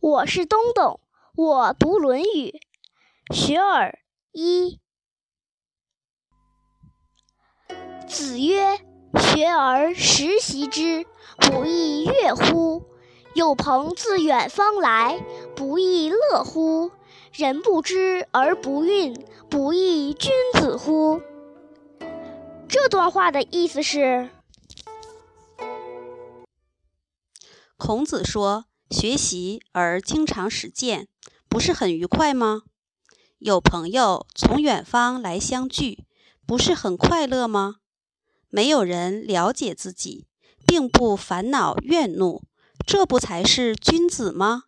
我是东东，我读《论语·学而》一。子曰：“学而时习之，不亦说乎？有朋自远方来，不亦乐乎？人不知而不愠，不亦君子乎？”这段话的意思是，孔子说：“学习而经常实践，不是很愉快吗？有朋友从远方来相聚，不是很快乐吗？没有人了解自己，并不烦恼怨怒，这不才是君子吗？”